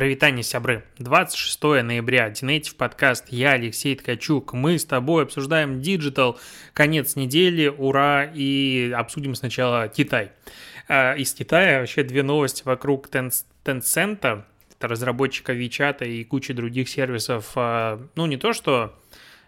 Прывітанне, сябры. 26 ноября, DNative подкаст, я Алексей Ткачук. Мы с тобой обсуждаем digital, конец недели, ура, и обсудим сначала Китай. А, из Китая вообще две новости вокруг Tencent, разработчика WeChat и кучи других сервисов. А, ну, не то, что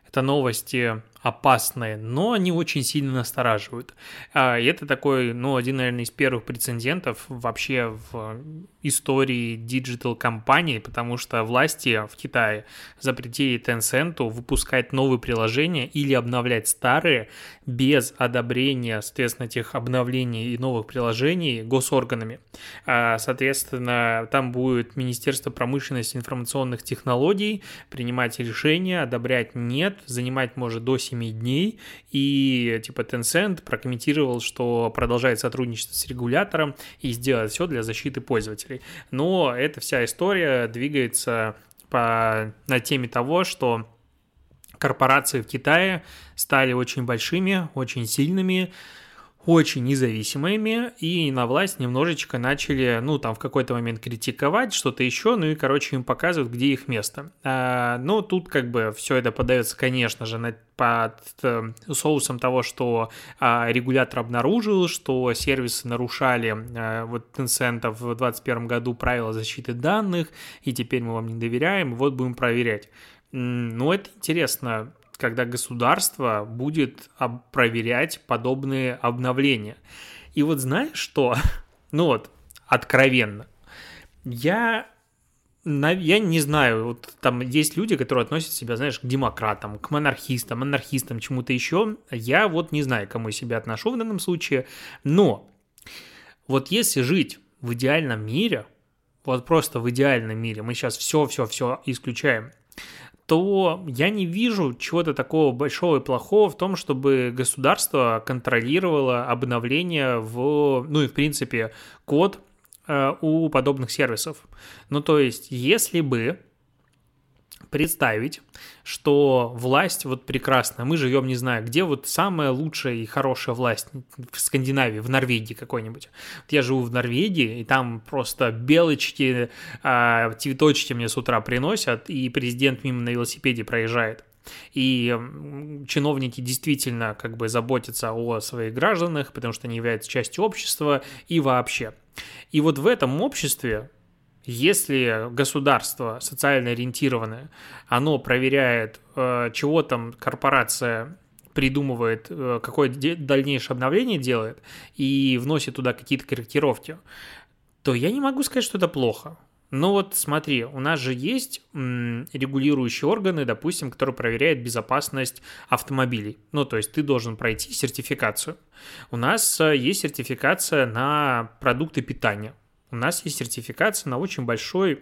это новости опасные, но они очень сильно настораживают. А, и это такой, ну, один, наверное, из первых прецедентов вообще в истории digital-компаний, потому что власти в Китае запретили Tencent выпускать новые приложения или обновлять старые без одобрения, соответственно, этих обновлений и новых приложений госорганами. А, соответственно, там будет Министерство промышленности и информационных технологий принимать решения, одобрять нет, занимать может до 7 7 дней, и типа Tencent прокомментировал, что продолжает сотрудничество с регулятором и сделает все для защиты пользователей. Но эта вся история двигается по, на теме того, что корпорации в Китае стали очень большими, очень сильными, очень независимыми, и на власть немножечко начали, ну, там, в какой-то момент критиковать, что-то еще, ну и, короче, им показывают, где их место. А, но тут, как бы, все это подается, конечно же, на, под э, соусом того, что а, регулятор обнаружил, что сервисы нарушали а, вот Tencent в 2021 году правила защиты данных, и теперь мы вам не доверяем, вот будем проверять. Ну, это интересно, когда государство будет проверять подобные обновления. И вот знаешь что? Ну вот, откровенно. Я я не знаю, вот там есть люди, которые относят себя, знаешь, к демократам, к монархистам, анархистам, чему-то еще. Я вот не знаю, кому я себя отношу в данном случае. Но вот если жить в идеальном мире, вот просто в идеальном мире, мы сейчас все-все-все исключаем, то я не вижу чего-то такого большого и плохого в том, чтобы государство контролировало обновление в, ну и в принципе, код э, у подобных сервисов. Ну то есть, если бы представить, что власть вот прекрасная, мы живем, не знаю, где вот самая лучшая и хорошая власть в Скандинавии, в Норвегии какой-нибудь. Вот я живу в Норвегии, и там просто белочки, а, цветочки мне с утра приносят, и президент мимо на велосипеде проезжает. И чиновники действительно как бы заботятся о своих гражданах, потому что они являются частью общества и вообще. И вот в этом обществе если государство социально ориентированное, оно проверяет, э, чего там корпорация придумывает, э, какое дальнейшее обновление делает и вносит туда какие-то корректировки, то я не могу сказать, что это плохо. Но вот смотри, у нас же есть регулирующие органы, допустим, которые проверяют безопасность автомобилей. Ну, то есть ты должен пройти сертификацию. У нас э, есть сертификация на продукты питания у нас есть сертификация на очень большое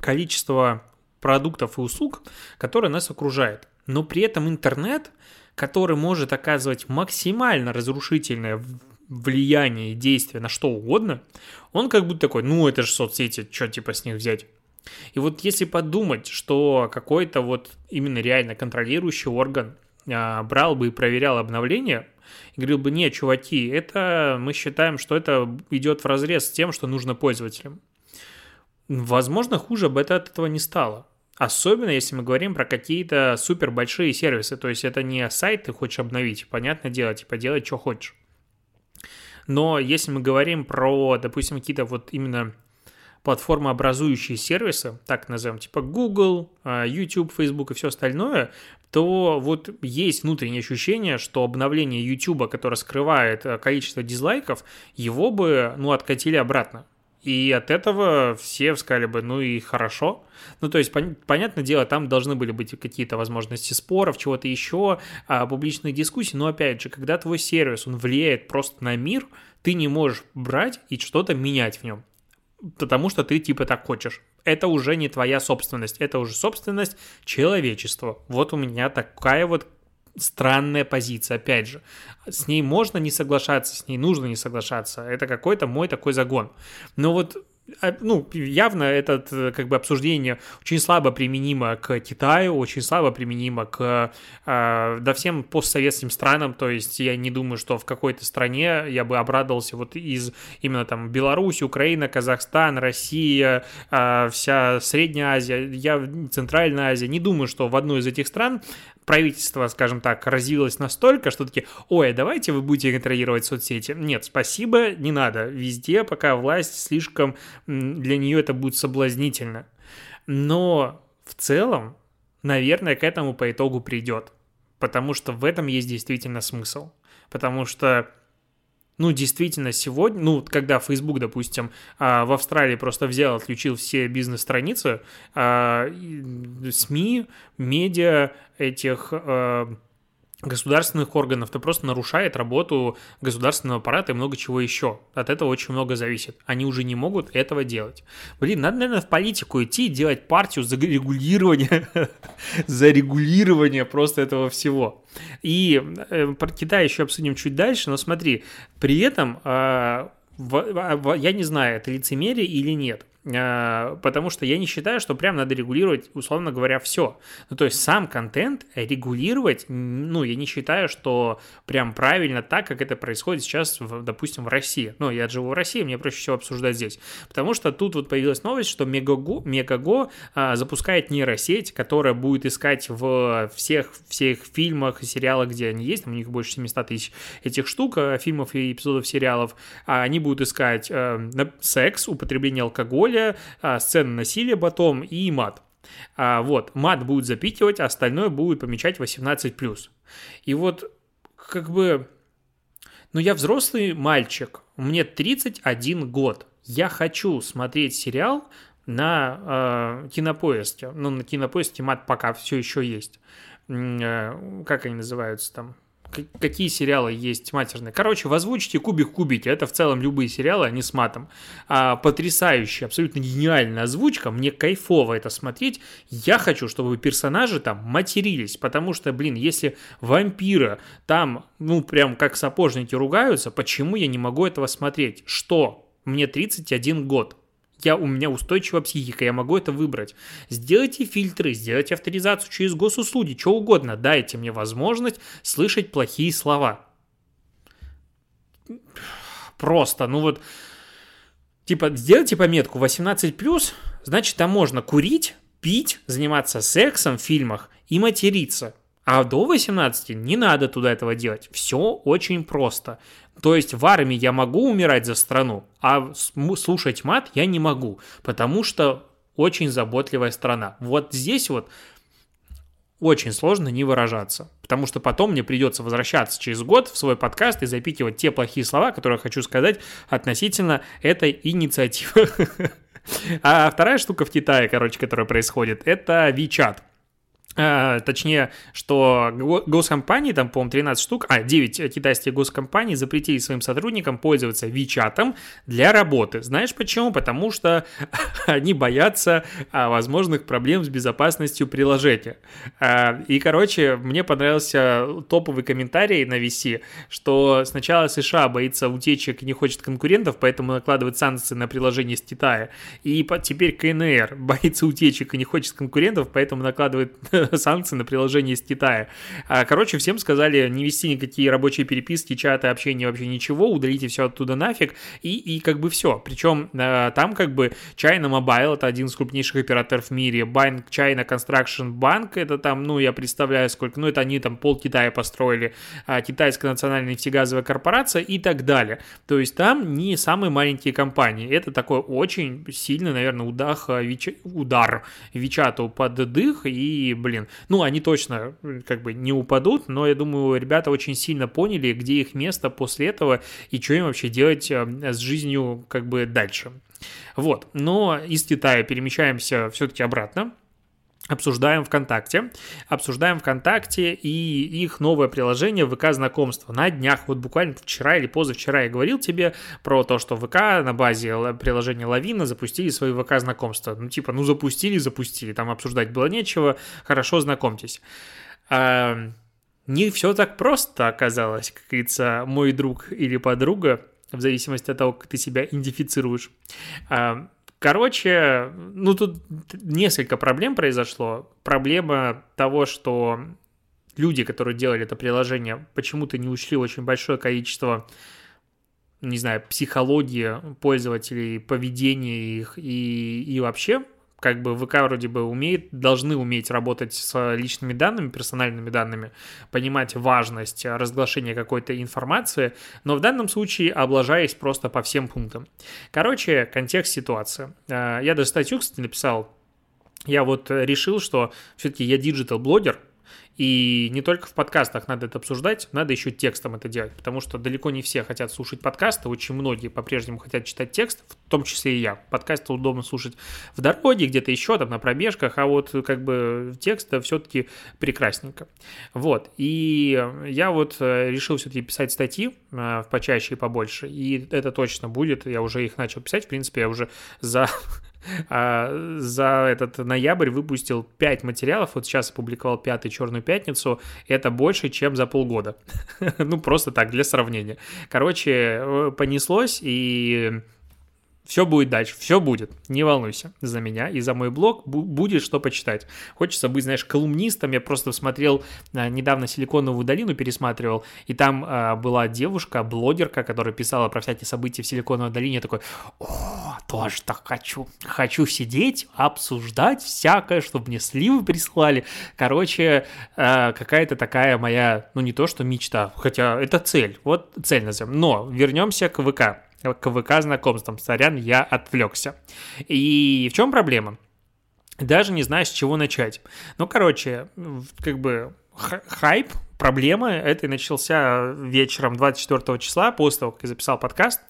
количество продуктов и услуг, которые нас окружает. Но при этом интернет, который может оказывать максимально разрушительное влияние и действие на что угодно, он как будто такой, ну это же соцсети, что типа с них взять? И вот если подумать, что какой-то вот именно реально контролирующий орган а, брал бы и проверял обновления, и говорил бы, нет, чуваки, это мы считаем, что это идет в разрез с тем, что нужно пользователям. Возможно, хуже бы это от этого не стало. Особенно, если мы говорим про какие-то супер большие сервисы. То есть это не сайт ты хочешь обновить, понятное дело, типа делай, что хочешь. Но если мы говорим про, допустим, какие-то вот именно платформообразующие сервисы, так назовем, типа Google, а, YouTube, Facebook и все остальное, то вот есть внутреннее ощущение, что обновление YouTube, которое скрывает э, количество дизлайков, его бы, ну, откатили обратно. И от этого все сказали бы, ну и хорошо. Ну, то есть, пон- понятное дело, там должны были быть какие-то возможности споров, чего-то еще, а, публичных дискуссий. Но, опять же, когда твой сервис, он влияет просто на мир, ты не можешь брать и что-то менять в нем потому что ты типа так хочешь. Это уже не твоя собственность, это уже собственность человечества. Вот у меня такая вот странная позиция, опять же. С ней можно не соглашаться, с ней нужно не соглашаться. Это какой-то мой такой загон. Но вот ну, явно это э, как бы обсуждение очень слабо применимо к Китаю, очень слабо применимо к э, да, всем постсоветским странам, то есть я не думаю, что в какой-то стране я бы обрадовался вот из именно там Беларусь, Украина, Казахстан, Россия, э, вся Средняя Азия, я Центральная Азия, не думаю, что в одной из этих стран правительство, скажем так, развилось настолько, что такие, ой, давайте вы будете контролировать соцсети. Нет, спасибо, не надо. Везде пока власть слишком, для нее это будет соблазнительно. Но в целом, наверное, к этому по итогу придет. Потому что в этом есть действительно смысл. Потому что ну, действительно, сегодня, ну, когда Facebook, допустим, а, в Австралии просто взял, отключил все бизнес-страницы, а, СМИ, медиа этих а, государственных органов, это просто нарушает работу государственного аппарата и много чего еще. От этого очень много зависит. Они уже не могут этого делать. Блин, надо, наверное, в политику идти и делать партию за регулирование, за регулирование просто этого всего. И э, про Китай еще обсудим чуть дальше, но смотри, при этом в, в, я не знаю, это лицемерие или нет. А, потому что я не считаю, что прям надо регулировать, условно говоря, все. Ну, то есть сам контент регулировать, ну, я не считаю, что прям правильно так, как это происходит сейчас, в, допустим, в России. Ну, я живу в России, мне проще всего обсуждать здесь. Потому что тут вот появилась новость, что Мегаго, Мегаго а, запускает нейросеть, которая будет искать в всех, всех фильмах и сериалах, где они есть, там у них больше 700 тысяч этих штук, а, фильмов и эпизодов сериалов, а они будут искать э, секс, употребление алкоголя, насилия, а, сцены насилия потом и мат. А, вот, мат будет запикивать, а остальное будет помечать 18+. И вот, как бы, ну я взрослый мальчик, мне 31 год, я хочу смотреть сериал на э, кинопоиске. Ну, на кинопоиске мат пока все еще есть. Э, как они называются там? Какие сериалы есть матерные. Короче, в кубик кубите. Это в целом любые сериалы, они с матом. А, потрясающая, абсолютно гениальная озвучка. Мне кайфово это смотреть. Я хочу, чтобы персонажи там матерились. Потому что, блин, если вампиры там, ну, прям как сапожники ругаются, почему я не могу этого смотреть? Что? Мне 31 год я, у меня устойчивая психика, я могу это выбрать. Сделайте фильтры, сделайте авторизацию через госуслуги, что угодно. Дайте мне возможность слышать плохие слова. Просто, ну вот, типа, сделайте пометку 18+, значит, там можно курить, пить, заниматься сексом в фильмах и материться. А до 18 не надо туда этого делать. Все очень просто. То есть в армии я могу умирать за страну, а слушать мат я не могу, потому что очень заботливая страна. Вот здесь вот очень сложно не выражаться, потому что потом мне придется возвращаться через год в свой подкаст и запикивать те плохие слова, которые я хочу сказать относительно этой инициативы. А вторая штука в Китае, короче, которая происходит, это WeChat. А, точнее, что госкомпании, там, по-моему, 13 штук, а, 9 китайских госкомпаний запретили своим сотрудникам пользоваться WeChat для работы. Знаешь почему? Потому что они боятся а, возможных проблем с безопасностью приложения. А, и, короче, мне понравился топовый комментарий на VC, что сначала США боится утечек и не хочет конкурентов, поэтому накладывает санкции на приложение с Китая. И теперь КНР боится утечек и не хочет конкурентов, поэтому накладывает санкции на приложение из Китая. А, короче, всем сказали не вести никакие рабочие переписки, чаты, общения, вообще ничего, удалите все оттуда нафиг, и, и как бы все. Причем а, там как бы China Mobile, это один из крупнейших операторов в мире, Bank China Construction Bank, это там, ну, я представляю, сколько, ну, это они там пол Китая построили, а, китайская национальная нефтегазовая корпорация и так далее. То есть там не самые маленькие компании, это такой очень сильный, наверное, удах, удар Вичату под дых, и, блин, блин, ну, они точно как бы не упадут, но я думаю, ребята очень сильно поняли, где их место после этого и что им вообще делать э, с жизнью как бы дальше. Вот, но из Китая перемещаемся все-таки обратно обсуждаем ВКонтакте. Обсуждаем ВКонтакте и их новое приложение ВК знакомства. На днях, вот буквально вчера или позавчера я говорил тебе про то, что ВК на базе приложения Лавина запустили свои ВК знакомства. Ну, типа, ну запустили, запустили. Там обсуждать было нечего. Хорошо, знакомьтесь. А, не все так просто оказалось, как говорится, мой друг или подруга в зависимости от того, как ты себя идентифицируешь. А, Короче, ну тут несколько проблем произошло. Проблема того, что люди, которые делали это приложение, почему-то не учли очень большое количество не знаю, психологии пользователей, поведения их и, и вообще как бы ВК вроде бы умеет, должны уметь работать с личными данными, персональными данными, понимать важность разглашения какой-то информации, но в данном случае облажались просто по всем пунктам. Короче, контекст ситуации. Э, я даже статью, кстати, написал. Я вот решил, что все-таки я digital-блогер, и не только в подкастах надо это обсуждать, надо еще текстом это делать, потому что далеко не все хотят слушать подкасты, очень многие по-прежнему хотят читать текст, в том числе и я. Подкасты удобно слушать в дороге, где-то еще, там, на пробежках, а вот как бы текст все-таки прекрасненько. Вот, и я вот э, решил все-таки писать статьи э, почаще и побольше, и это точно будет, я уже их начал писать, в принципе, я уже за за этот ноябрь выпустил 5 материалов, вот сейчас опубликовал пятый «Черную пятницу», это больше, чем за полгода. ну, просто так, для сравнения. Короче, э, понеслось, и все будет дальше, все будет, не волнуйся. За меня и за мой блог, будет что почитать. Хочется быть, знаешь, колумнистом, я просто смотрел, а, недавно «Силиконовую долину» пересматривал, и там а, была девушка, блогерка, которая писала про всякие события в Силиконовой долине, я такой, о, тоже так хочу, хочу сидеть, обсуждать всякое, чтобы мне сливы прислали, короче, а, какая-то такая моя, ну не то что мечта, хотя это цель, вот цель назовем, но вернемся к ВК, к ВК знакомствам. Сорян, я отвлекся. И в чем проблема? Даже не знаю, с чего начать. Ну, короче, как бы хайп, проблема, это начался вечером 24 числа, после того, как я записал подкаст,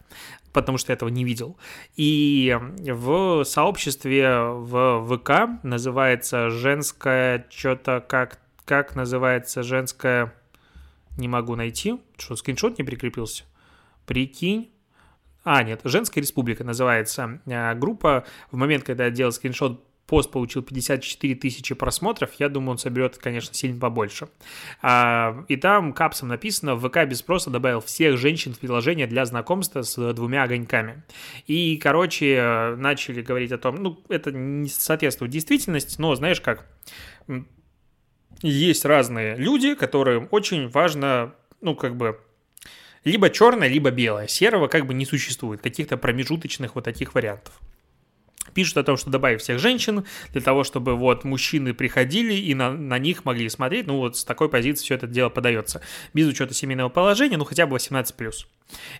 потому что я этого не видел. И в сообществе в ВК называется женское что-то как как называется женское не могу найти, что скриншот не прикрепился. Прикинь, а, нет, «Женская республика» называется а, группа. В момент, когда я делал скриншот, пост получил 54 тысячи просмотров, я думаю, он соберет, конечно, сильно побольше. А, и там капсом написано, ВК без спроса добавил всех женщин в приложение для знакомства с двумя огоньками. И, короче, начали говорить о том, ну, это не соответствует действительности, но знаешь как, есть разные люди, которым очень важно, ну, как бы, либо черное, либо белое. Серого как бы не существует, каких-то промежуточных вот таких вариантов пишут о том, что добавить всех женщин для того, чтобы вот мужчины приходили и на, на них могли смотреть. Ну вот с такой позиции все это дело подается. Без учета семейного положения, ну хотя бы 18+.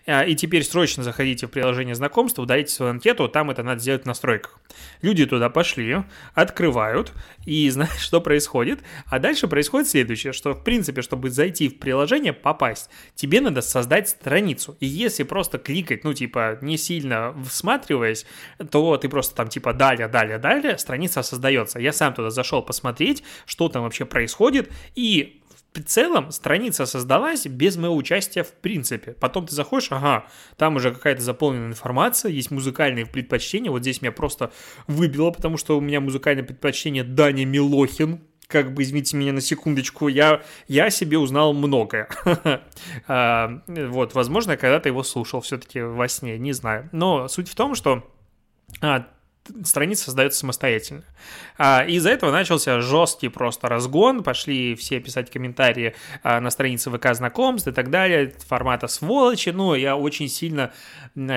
А, и теперь срочно заходите в приложение знакомства, удалите свою анкету, там это надо сделать в настройках. Люди туда пошли, открывают, и знаешь, что происходит? А дальше происходит следующее, что, в принципе, чтобы зайти в приложение, попасть, тебе надо создать страницу. И если просто кликать, ну, типа, не сильно всматриваясь, то ты просто там, типа, далее, далее, далее, страница создается. Я сам туда зашел посмотреть, что там вообще происходит, и в целом страница создалась без моего участия в принципе. Потом ты заходишь, ага, там уже какая-то заполненная информация, есть музыкальные предпочтения. Вот здесь меня просто выбило, потому что у меня музыкальное предпочтение Даня Милохин. Как бы, извините меня на секундочку, я, я себе узнал многое. А, вот, возможно, когда-то его слушал все-таки во сне, не знаю. Но суть в том, что а, страница создается самостоятельно. А, из-за этого начался жесткий просто разгон, пошли все писать комментарии а, на странице ВК знакомств и так далее, формата сволочи, ну, я очень сильно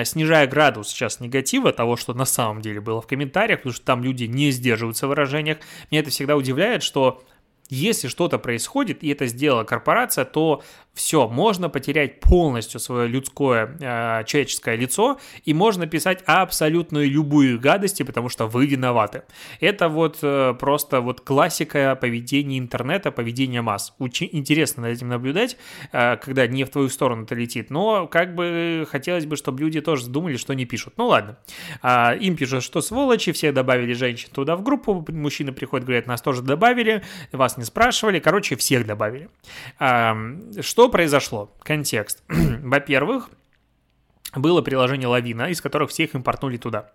снижаю градус сейчас негатива того, что на самом деле было в комментариях, потому что там люди не сдерживаются в выражениях. Меня это всегда удивляет, что если что-то происходит, и это сделала корпорация, то все, можно потерять полностью свое людское, э, человеческое лицо, и можно писать абсолютно любую гадости, потому что вы виноваты. Это вот э, просто вот классика поведения интернета, поведения масс. Очень интересно над этим наблюдать, э, когда не в твою сторону это летит, но как бы хотелось бы, чтобы люди тоже думали, что не пишут. Ну ладно, э, им пишут, что сволочи, все добавили женщин туда в группу, мужчины приходят, говорят, нас тоже добавили, вас не спрашивали, короче, всех добавили. Э, что что произошло? Контекст. Во-первых, было приложение Лавина, из которых всех импортнули туда.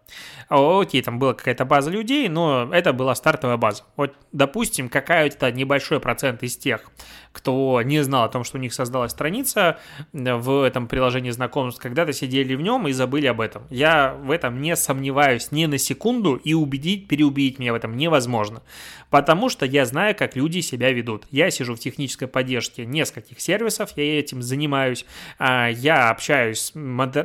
Окей, там была какая-то база людей, но это была стартовая база. Вот, допустим, какая-то небольшой процент из тех, кто не знал о том, что у них создалась страница в этом приложении знакомств, когда-то сидели в нем и забыли об этом. Я в этом не сомневаюсь ни на секунду, и убедить, переубедить меня в этом невозможно. Потому что я знаю, как люди себя ведут. Я сижу в технической поддержке нескольких сервисов, я этим занимаюсь, а, я общаюсь,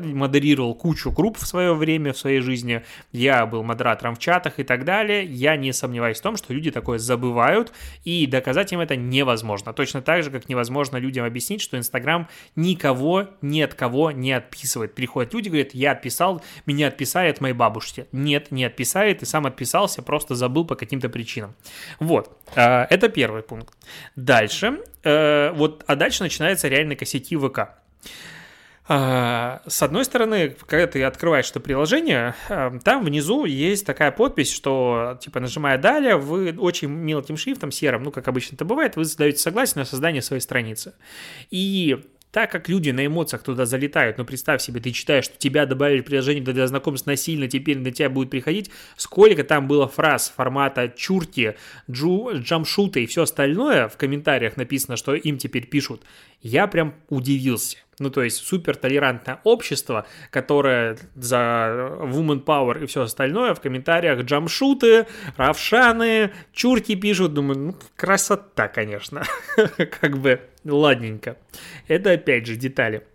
модерировал кучу групп в свое время, в своей жизни, я был модератором в чатах и так далее. Я не сомневаюсь в том, что люди такое забывают, и доказать им это невозможно. Точно так же, как невозможно людям объяснить, что Инстаграм никого ни от кого не отписывает. Приходят люди, говорят, я отписал, меня отписали от моей бабушки. Нет, не отписали, ты сам отписался, просто забыл по каким-то причинам. Вот, э, это первый пункт. Дальше, э, вот, а дальше начинаются реально косяки ВК. А, с одной стороны, когда ты открываешь это приложение, а, там внизу есть такая подпись, что, типа, нажимая «Далее», вы очень мелким шрифтом, серым, ну, как обычно это бывает, вы задаете согласие на создание своей страницы. И так как люди на эмоциях туда залетают, ну представь себе, ты читаешь, что тебя добавили в приложение для знакомств насильно, теперь на тебя будет приходить, сколько там было фраз формата чурки, джу, джамшута и все остальное в комментариях написано, что им теперь пишут, я прям удивился. Ну, то есть супер толерантное общество, которое за woman power и все остальное в комментариях джамшуты, равшаны, чурки пишут. Думаю, ну, красота, конечно. Как бы ладненько. Это опять же детали.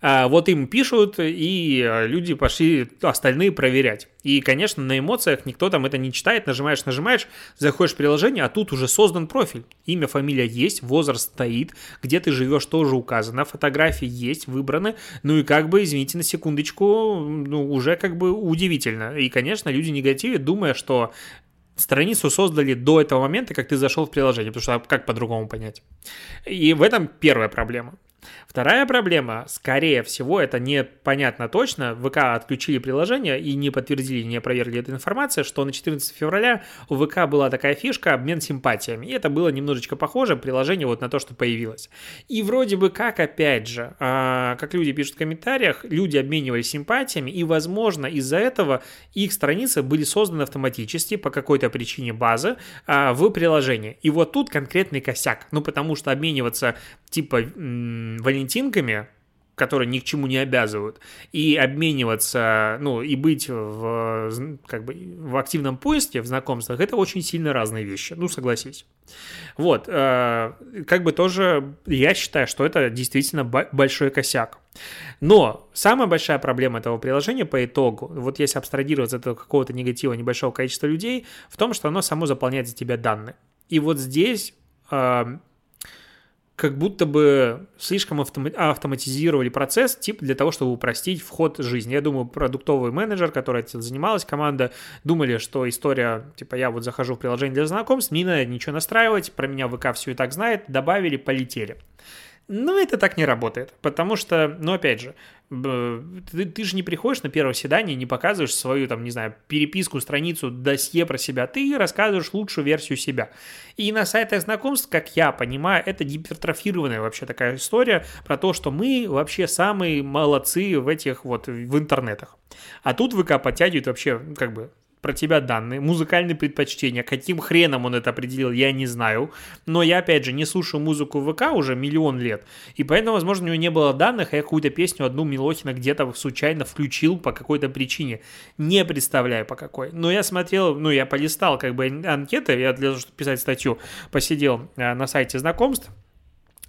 А, вот им пишут, и а, люди пошли остальные проверять. И, конечно, на эмоциях никто там это не читает, нажимаешь, нажимаешь, заходишь в приложение, а тут уже создан профиль. Имя, фамилия есть, возраст стоит, где ты живешь тоже указано, фотографии есть, выбраны, ну и как бы, извините на секундочку, ну уже как бы удивительно. И, конечно, люди негативят, думая, что страницу создали до этого момента, как ты зашел в приложение, потому что а как по-другому понять? И в этом первая проблема. Вторая проблема, скорее всего, это непонятно точно, ВК отключили приложение и не подтвердили, не опровергли эту информацию, что на 14 февраля у ВК была такая фишка обмен симпатиями, и это было немножечко похоже, приложение вот на то, что появилось. И вроде бы как, опять же, а, как люди пишут в комментариях, люди обменивались симпатиями, и, возможно, из-за этого их страницы были созданы автоматически по какой-то причине базы а, в приложении. И вот тут конкретный косяк, ну потому что обмениваться типа валентинками, которые ни к чему не обязывают, и обмениваться, ну, и быть в, как бы, в активном поиске, в знакомствах, это очень сильно разные вещи, ну, согласись. Вот, э, как бы тоже я считаю, что это действительно большой косяк. Но самая большая проблема этого приложения по итогу, вот если абстрагироваться от какого-то негатива небольшого количества людей, в том, что оно само заполняет за тебя данные. И вот здесь э, как будто бы слишком автоматизировали процесс, типа для того, чтобы упростить вход в жизнь. Я думаю, продуктовый менеджер, который этим занималась, команда, думали, что история, типа, я вот захожу в приложение для знакомств, не надо ничего настраивать, про меня ВК все и так знает, добавили, полетели. Но это так не работает, потому что, ну, опять же, ты, ты же не приходишь на первое свидание, не показываешь свою, там, не знаю, переписку, страницу, досье про себя, ты рассказываешь лучшую версию себя. И на сайтах знакомств, как я понимаю, это гипертрофированная вообще такая история про то, что мы вообще самые молодцы в этих вот, в интернетах. А тут ВК подтягивает вообще, как бы, про тебя данные, музыкальные предпочтения. Каким хреном он это определил, я не знаю. Но я, опять же, не слушаю музыку в ВК уже миллион лет. И поэтому, возможно, у него не было данных, а я какую-то песню одну Милохина где-то случайно включил по какой-то причине. Не представляю по какой. Но я смотрел, ну, я полистал как бы анкеты, я для того, чтобы писать статью, посидел э, на сайте знакомств,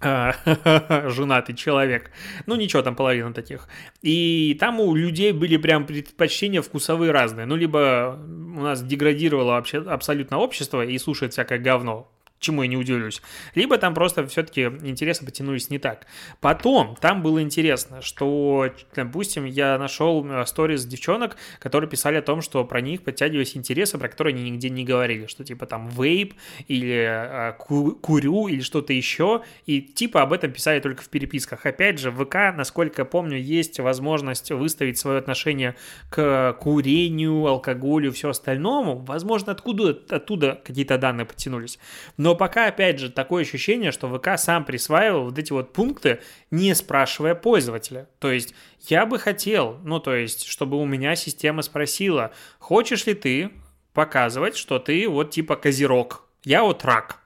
женатый человек. Ну, ничего, там половина таких. И там у людей были прям предпочтения вкусовые разные. Ну, либо у нас деградировало вообще абсолютно общество и слушает всякое говно, чему я не удивлюсь. Либо там просто все-таки интересы потянулись не так. Потом там было интересно, что, допустим, я нашел э, сторис девчонок, которые писали о том, что про них подтягивались интересы, про которые они нигде не говорили, что типа там вейп или ку- курю или что-то еще, и типа об этом писали только в переписках. Опять же, в ВК, насколько я помню, есть возможность выставить свое отношение к курению, алкоголю, все остальному. Возможно, откуда оттуда какие-то данные потянулись. Но Но пока, опять же, такое ощущение, что ВК сам присваивал вот эти вот пункты, не спрашивая пользователя. То есть я бы хотел, ну то есть, чтобы у меня система спросила, хочешь ли ты показывать, что ты вот типа козерог, я вот рак.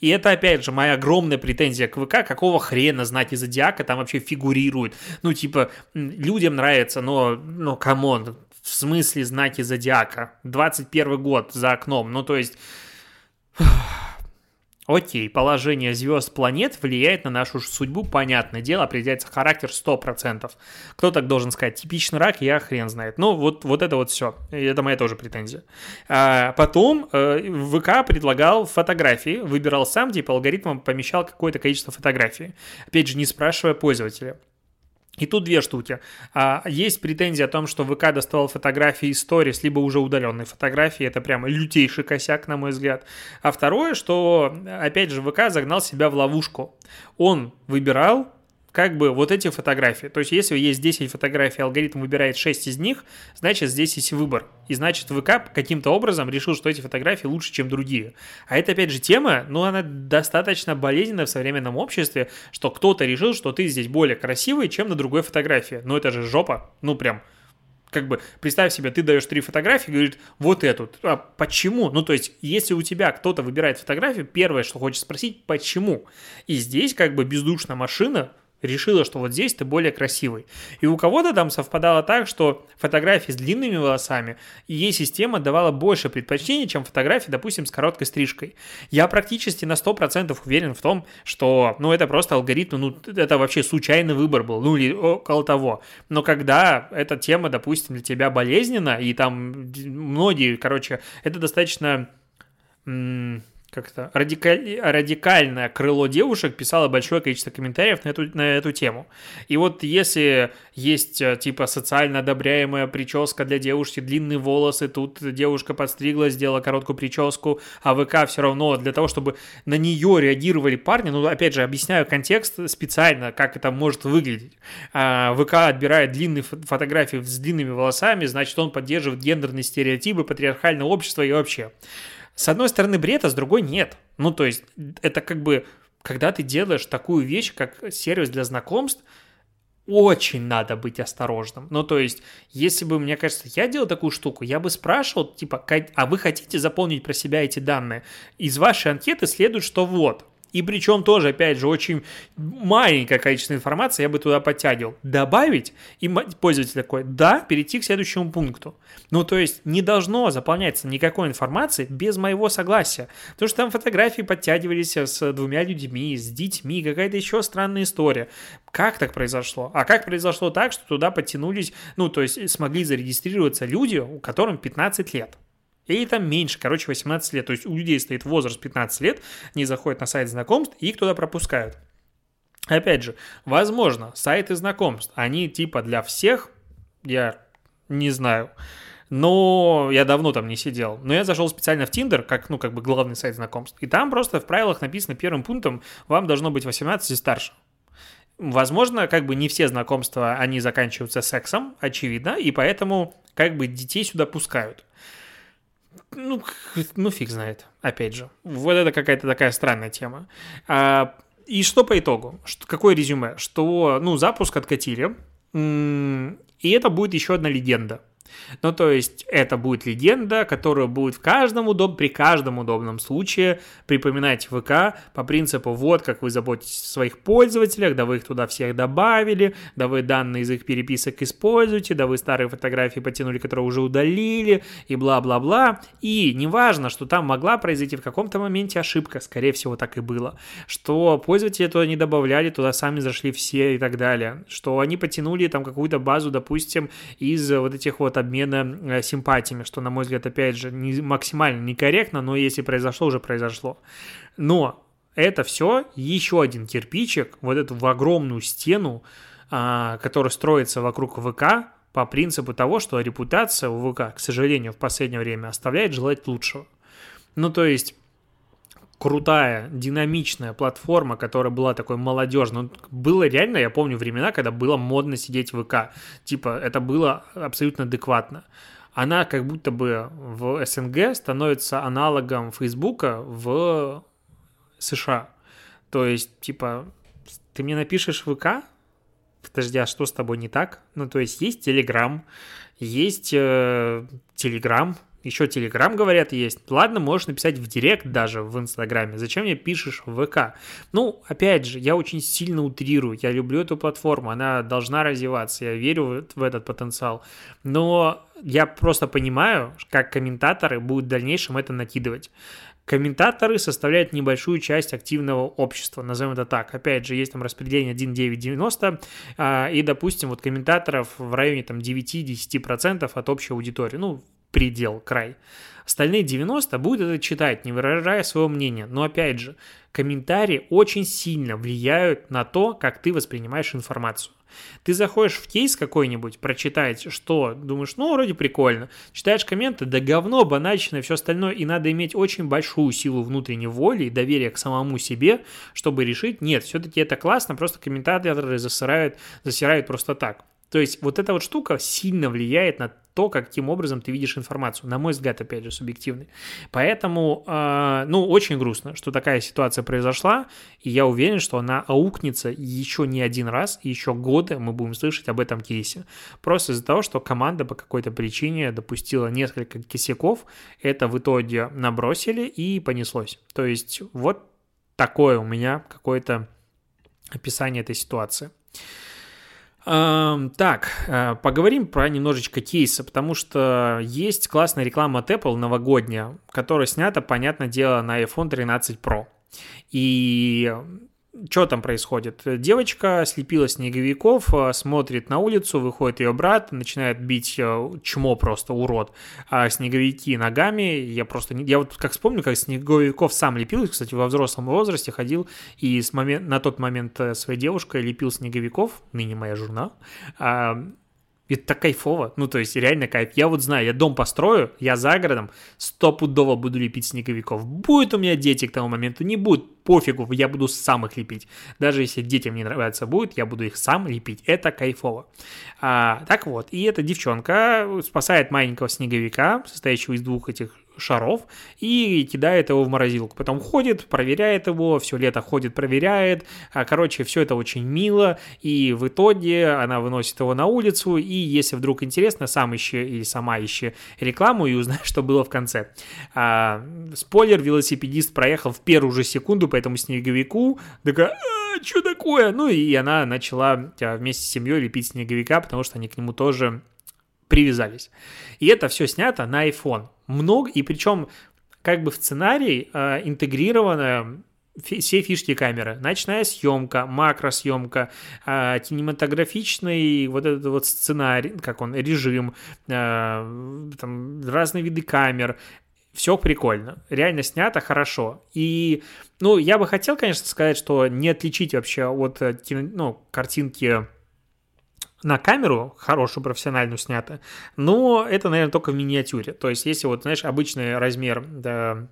И это, опять же, моя огромная претензия к ВК, какого хрена знаки зодиака там вообще фигурируют. Ну, типа, людям нравится, но, ну, come on, в смысле знаки зодиака? 21 год за окном, ну, то есть... Окей, положение звезд планет влияет на нашу судьбу, понятное дело, определяется характер 100%. Кто так должен сказать? Типичный рак, я хрен знает. Ну, вот, вот это вот все. Это моя тоже претензия. А потом э, ВК предлагал фотографии, выбирал сам, типа алгоритмом помещал какое-то количество фотографий. Опять же, не спрашивая пользователя. И тут две штуки. А, есть претензия о том, что ВК доставал фотографии из сторис, либо уже удаленные фотографии. Это прямо лютейший косяк, на мой взгляд. А второе, что, опять же, ВК загнал себя в ловушку. Он выбирал как бы вот эти фотографии. То есть, если есть 10 фотографий, алгоритм выбирает 6 из них, значит, здесь есть выбор. И значит, ВК каким-то образом решил, что эти фотографии лучше, чем другие. А это, опять же, тема, ну, она достаточно болезненная в современном обществе, что кто-то решил, что ты здесь более красивый, чем на другой фотографии. Ну, это же жопа. Ну, прям как бы представь себе, ты даешь три фотографии, говорит, вот эту. А почему? Ну, то есть, если у тебя кто-то выбирает фотографию, первое, что хочешь спросить, почему? И здесь как бы бездушная машина решила, что вот здесь ты более красивый. И у кого-то там совпадало так, что фотографии с длинными волосами, и ей система давала больше предпочтений, чем фотографии, допустим, с короткой стрижкой. Я практически на 100% уверен в том, что, ну, это просто алгоритм, ну, это вообще случайный выбор был, ну, или около того. Но когда эта тема, допустим, для тебя болезненна, и там многие, короче, это достаточно как-то радикаль, радикальное крыло девушек писало большое количество комментариев на эту, на эту тему. И вот если есть э, типа социально одобряемая прическа для девушки, длинные волосы, тут девушка подстригла, сделала короткую прическу, а ВК все равно для того, чтобы на нее реагировали парни, ну опять же объясняю контекст специально, как это может выглядеть. А, ВК отбирает длинные фотографии с длинными волосами, значит он поддерживает гендерные стереотипы, патриархальное общество и вообще с одной стороны бред, а с другой нет. Ну, то есть, это как бы, когда ты делаешь такую вещь, как сервис для знакомств, очень надо быть осторожным. Ну, то есть, если бы, мне кажется, я делал такую штуку, я бы спрашивал, типа, а вы хотите заполнить про себя эти данные? Из вашей анкеты следует, что вот, и причем тоже, опять же, очень маленькое количество информации я бы туда подтягивал. Добавить, и пользователь такой, да, перейти к следующему пункту. Ну, то есть не должно заполняться никакой информации без моего согласия. Потому что там фотографии подтягивались с двумя людьми, с детьми, какая-то еще странная история. Как так произошло? А как произошло так, что туда подтянулись, ну, то есть смогли зарегистрироваться люди, у которым 15 лет? Или там меньше, короче, 18 лет. То есть у людей стоит возраст 15 лет, они заходят на сайт знакомств и их туда пропускают. Опять же, возможно, сайты знакомств, они типа для всех, я не знаю, но я давно там не сидел. Но я зашел специально в Tinder, как, ну, как бы главный сайт знакомств. И там просто в правилах написано первым пунктом, вам должно быть 18 и старше. Возможно, как бы не все знакомства, они заканчиваются сексом, очевидно, и поэтому как бы детей сюда пускают. Ну, ну, фиг знает, опять же. Вот это какая-то такая странная тема. А, и что по итогу? Что, какое резюме? Что, ну, запуск откатили, и это будет еще одна легенда. Ну, то есть, это будет легенда, которая будет в каждом удоб... при каждом удобном случае припоминать ВК по принципу, вот как вы заботитесь о своих пользователях, да вы их туда всех добавили, да вы данные из их переписок используете, да вы старые фотографии потянули, которые уже удалили, и бла-бла-бла. И неважно, что там могла произойти в каком-то моменте ошибка, скорее всего, так и было, что пользователи туда не добавляли, туда сами зашли все и так далее, что они потянули там какую-то базу, допустим, из вот этих вот обмена э, симпатиями, что, на мой взгляд, опять же, не, максимально некорректно, но если произошло, уже произошло. Но это все еще один кирпичик, вот эту в огромную стену, а, которая строится вокруг ВК, по принципу того, что репутация у ВК, к сожалению, в последнее время оставляет желать лучшего. Ну, то есть крутая, динамичная платформа, которая была такой молодежной. Ну, было реально, я помню времена, когда было модно сидеть в ВК. Типа, это было абсолютно адекватно. Она как будто бы в СНГ становится аналогом Фейсбука в США. То есть, типа, ты мне напишешь ВК, подожди, а что с тобой не так? Ну, то есть, есть Телеграм, есть э, Телеграм, еще Телеграм, говорят, есть. Ладно, можешь написать в Директ даже в Инстаграме. Зачем мне пишешь в ВК? Ну, опять же, я очень сильно утрирую. Я люблю эту платформу. Она должна развиваться. Я верю в этот потенциал. Но я просто понимаю, как комментаторы будут в дальнейшем это накидывать. Комментаторы составляют небольшую часть активного общества, назовем это так. Опять же, есть там распределение 1,990, а, и, допустим, вот комментаторов в районе там 9-10% от общей аудитории. Ну, предел, край. Остальные 90 будут это читать, не выражая своего мнения. Но опять же, комментарии очень сильно влияют на то, как ты воспринимаешь информацию. Ты заходишь в кейс какой-нибудь, прочитать, что, думаешь, ну, вроде прикольно. Читаешь комменты, да говно, банальщина все остальное, и надо иметь очень большую силу внутренней воли и доверия к самому себе, чтобы решить, нет, все-таки это классно, просто комментаторы засирают, засирают просто так. То есть вот эта вот штука сильно влияет на то, каким образом ты видишь информацию. На мой взгляд, опять же, субъективный. Поэтому, э, ну, очень грустно, что такая ситуация произошла, и я уверен, что она аукнется еще не один раз, и еще годы мы будем слышать об этом кейсе. Просто из-за того, что команда по какой-то причине допустила несколько косяков, это в итоге набросили и понеслось. То есть вот такое у меня какое-то описание этой ситуации. Так, э, поговорим про немножечко кейса, потому что есть классная реклама от Apple новогодняя, которая снята, понятное дело, на iPhone 13 Pro. И что там происходит? Девочка слепила снеговиков, э, смотрит на улицу, выходит ее брат, начинает бить э, чмо просто, урод, а снеговики ногами. Я просто не... Я вот как вспомню, как снеговиков сам лепил, кстати, во взрослом возрасте ходил и с момент... на тот момент э, своей девушкой лепил снеговиков, ныне моя жена, а, это так кайфово. Ну, то есть, реально кайф. Я вот знаю, я дом построю, я за городом, стопудово буду лепить снеговиков. Будет у меня дети к тому моменту, не будет, пофигу, я буду сам их лепить. Даже если детям не нравится будет, я буду их сам лепить. Это кайфово. А, так вот, и эта девчонка спасает маленького снеговика, состоящего из двух этих шаров и кидает его в морозилку. Потом ходит, проверяет его, все лето ходит, проверяет. А, короче, все это очень мило. И в итоге она выносит его на улицу. И если вдруг интересно, сам ищи или сама ищи рекламу и узнай, что было в конце. А, спойлер, велосипедист проехал в первую же секунду по этому снеговику. Такая, а, что такое? Ну и она начала а, вместе с семьей лепить снеговика, потому что они к нему тоже привязались. И это все снято на iPhone. Много, и причем как бы в сценарий э, интегрировано все фишки камеры. Ночная съемка, макросъемка, э, кинематографичный вот этот вот сценарий, как он, режим, э, там разные виды камер. Все прикольно. Реально снято хорошо. И, ну, я бы хотел, конечно, сказать, что не отличить вообще от э, ну, картинки на камеру хорошую, профессиональную снято, но это, наверное, только в миниатюре. То есть, если вот, знаешь, обычный размер да,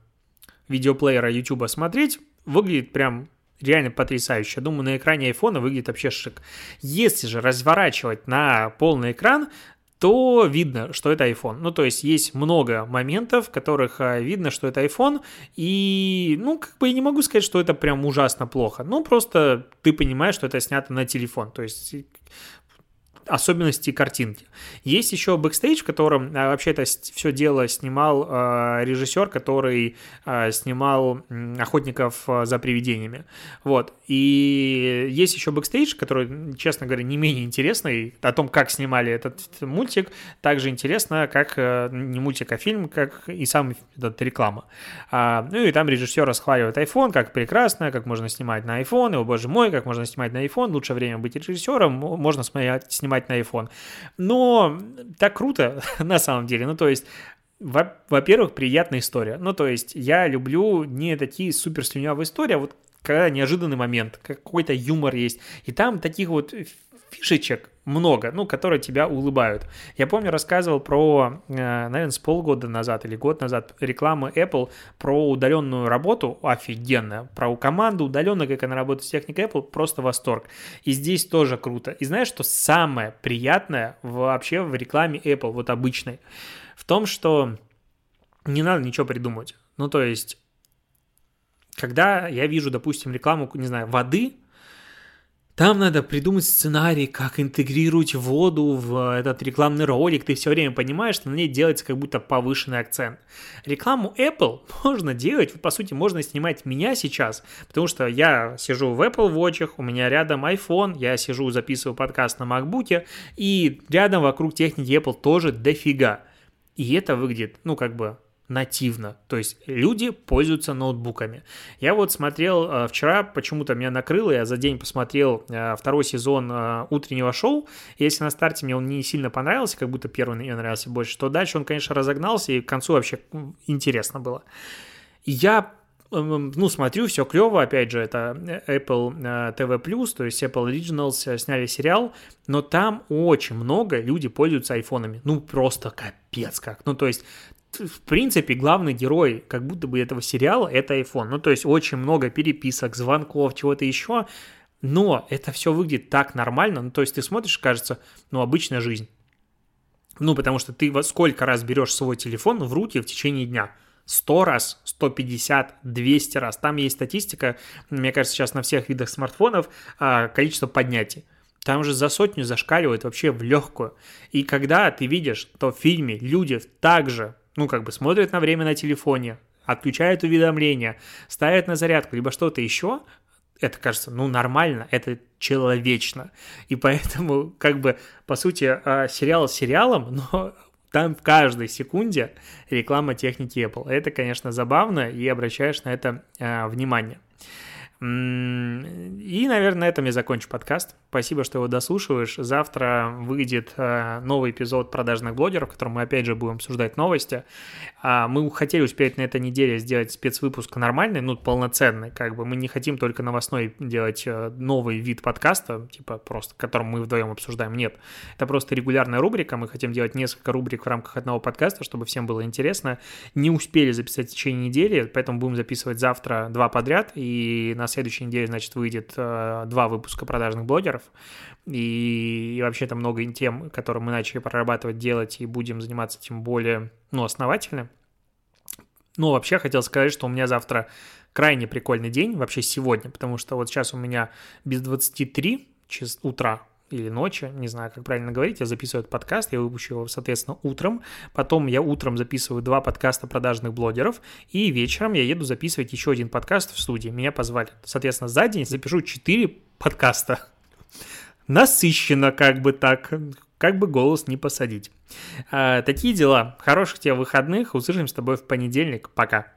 видеоплеера YouTube смотреть, выглядит прям реально потрясающе. Думаю, на экране айфона выглядит вообще шик. Если же разворачивать на полный экран, то видно, что это iPhone. Ну, то есть есть много моментов, в которых а, видно, что это iPhone, и, ну, как бы я не могу сказать, что это прям ужасно плохо. Ну, просто ты понимаешь, что это снято на телефон. То есть особенности картинки. Есть еще бэкстейдж, в котором а, вообще это все дело снимал а, режиссер, который а, снимал «Охотников за привидениями». Вот. И есть еще бэкстейдж, который, честно говоря, не менее интересный, о том, как снимали этот мультик, также интересно, как э, не мультик, а фильм, как и сам этот реклама. Ну и там режиссер расхваливает iPhone, как прекрасно, как можно снимать на iPhone, о боже мой, как можно снимать на iPhone, лучшее время быть режиссером, можно снимать снимать на iPhone. Но так круто на самом деле. Ну, то есть во-первых, приятная история. Ну, то есть, я люблю не такие супер слюнявые истории, а вот когда неожиданный момент, какой-то юмор есть. И там таких вот фишечек много, ну, которые тебя улыбают. Я помню, рассказывал про, э, наверное, с полгода назад или год назад рекламы Apple про удаленную работу, офигенно, про команду удаленно, как она работает с техникой Apple, просто восторг. И здесь тоже круто. И знаешь, что самое приятное вообще в рекламе Apple, вот обычной, в том, что не надо ничего придумать. Ну, то есть когда я вижу, допустим, рекламу, не знаю, воды, там надо придумать сценарий, как интегрировать воду в этот рекламный ролик. Ты все время понимаешь, что на ней делается как будто повышенный акцент. Рекламу Apple можно делать, по сути, можно снимать меня сейчас, потому что я сижу в Apple Watch, у меня рядом iPhone, я сижу, записываю подкаст на MacBook, и рядом вокруг техники Apple тоже дофига. И это выглядит, ну, как бы нативно. То есть люди пользуются ноутбуками. Я вот смотрел э, вчера, почему-то меня накрыло, я за день посмотрел э, второй сезон э, утреннего шоу. Если на старте мне он не сильно понравился, как будто первый мне нравился больше, то дальше он, конечно, разогнался, и к концу вообще интересно было. Я ну, смотрю, все клево, опять же, это Apple TV+, то есть Apple Originals сняли сериал, но там очень много люди пользуются айфонами, ну, просто капец как, ну, то есть в принципе, главный герой как будто бы этого сериала — это iPhone. Ну, то есть очень много переписок, звонков, чего-то еще, но это все выглядит так нормально, ну, то есть ты смотришь, кажется, ну, обычная жизнь. Ну, потому что ты во сколько раз берешь свой телефон в руки в течение дня? 100 раз, 150, 200 раз. Там есть статистика, мне кажется, сейчас на всех видах смартфонов а, количество поднятий. Там же за сотню зашкаливает вообще в легкую. И когда ты видишь, что в фильме люди также ну, как бы смотрят на время на телефоне, отключают уведомления, ставят на зарядку, либо что-то еще, это кажется, ну, нормально, это человечно. И поэтому, как бы, по сути, а, сериал сериалом, но там в каждой секунде реклама техники Apple. Это, конечно, забавно, и обращаешь на это э, внимание. И, наверное, на этом я закончу подкаст. Спасибо, что его дослушиваешь. Завтра выйдет э, новый эпизод продажных блогеров, в котором мы опять же будем обсуждать новости. А, мы хотели успеть на этой неделе сделать спецвыпуск нормальный, ну, полноценный, как бы. Мы не хотим только новостной делать э, новый вид подкаста, типа просто, которым мы вдвоем обсуждаем. Нет, это просто регулярная рубрика. Мы хотим делать несколько рубрик в рамках одного подкаста, чтобы всем было интересно. Не успели записать в течение недели, поэтому будем записывать завтра два подряд, и на следующей неделе, значит, выйдет э, два выпуска продажных блогеров. И, и вообще там много тем, которые мы начали прорабатывать, делать, и будем заниматься тем более, ну, основательно. Ну, вообще хотел сказать, что у меня завтра крайне прикольный день, вообще сегодня, потому что вот сейчас у меня без 23 час утра или ночи, не знаю, как правильно говорить, я записываю этот подкаст, я выпущу его, соответственно, утром, потом я утром записываю два подкаста продажных блогеров, и вечером я еду записывать еще один подкаст в студии, меня позвали. Соответственно, за день запишу четыре подкаста. Насыщенно как бы так, как бы голос не посадить. А, такие дела. Хороших тебе выходных, услышимся с тобой в понедельник. Пока.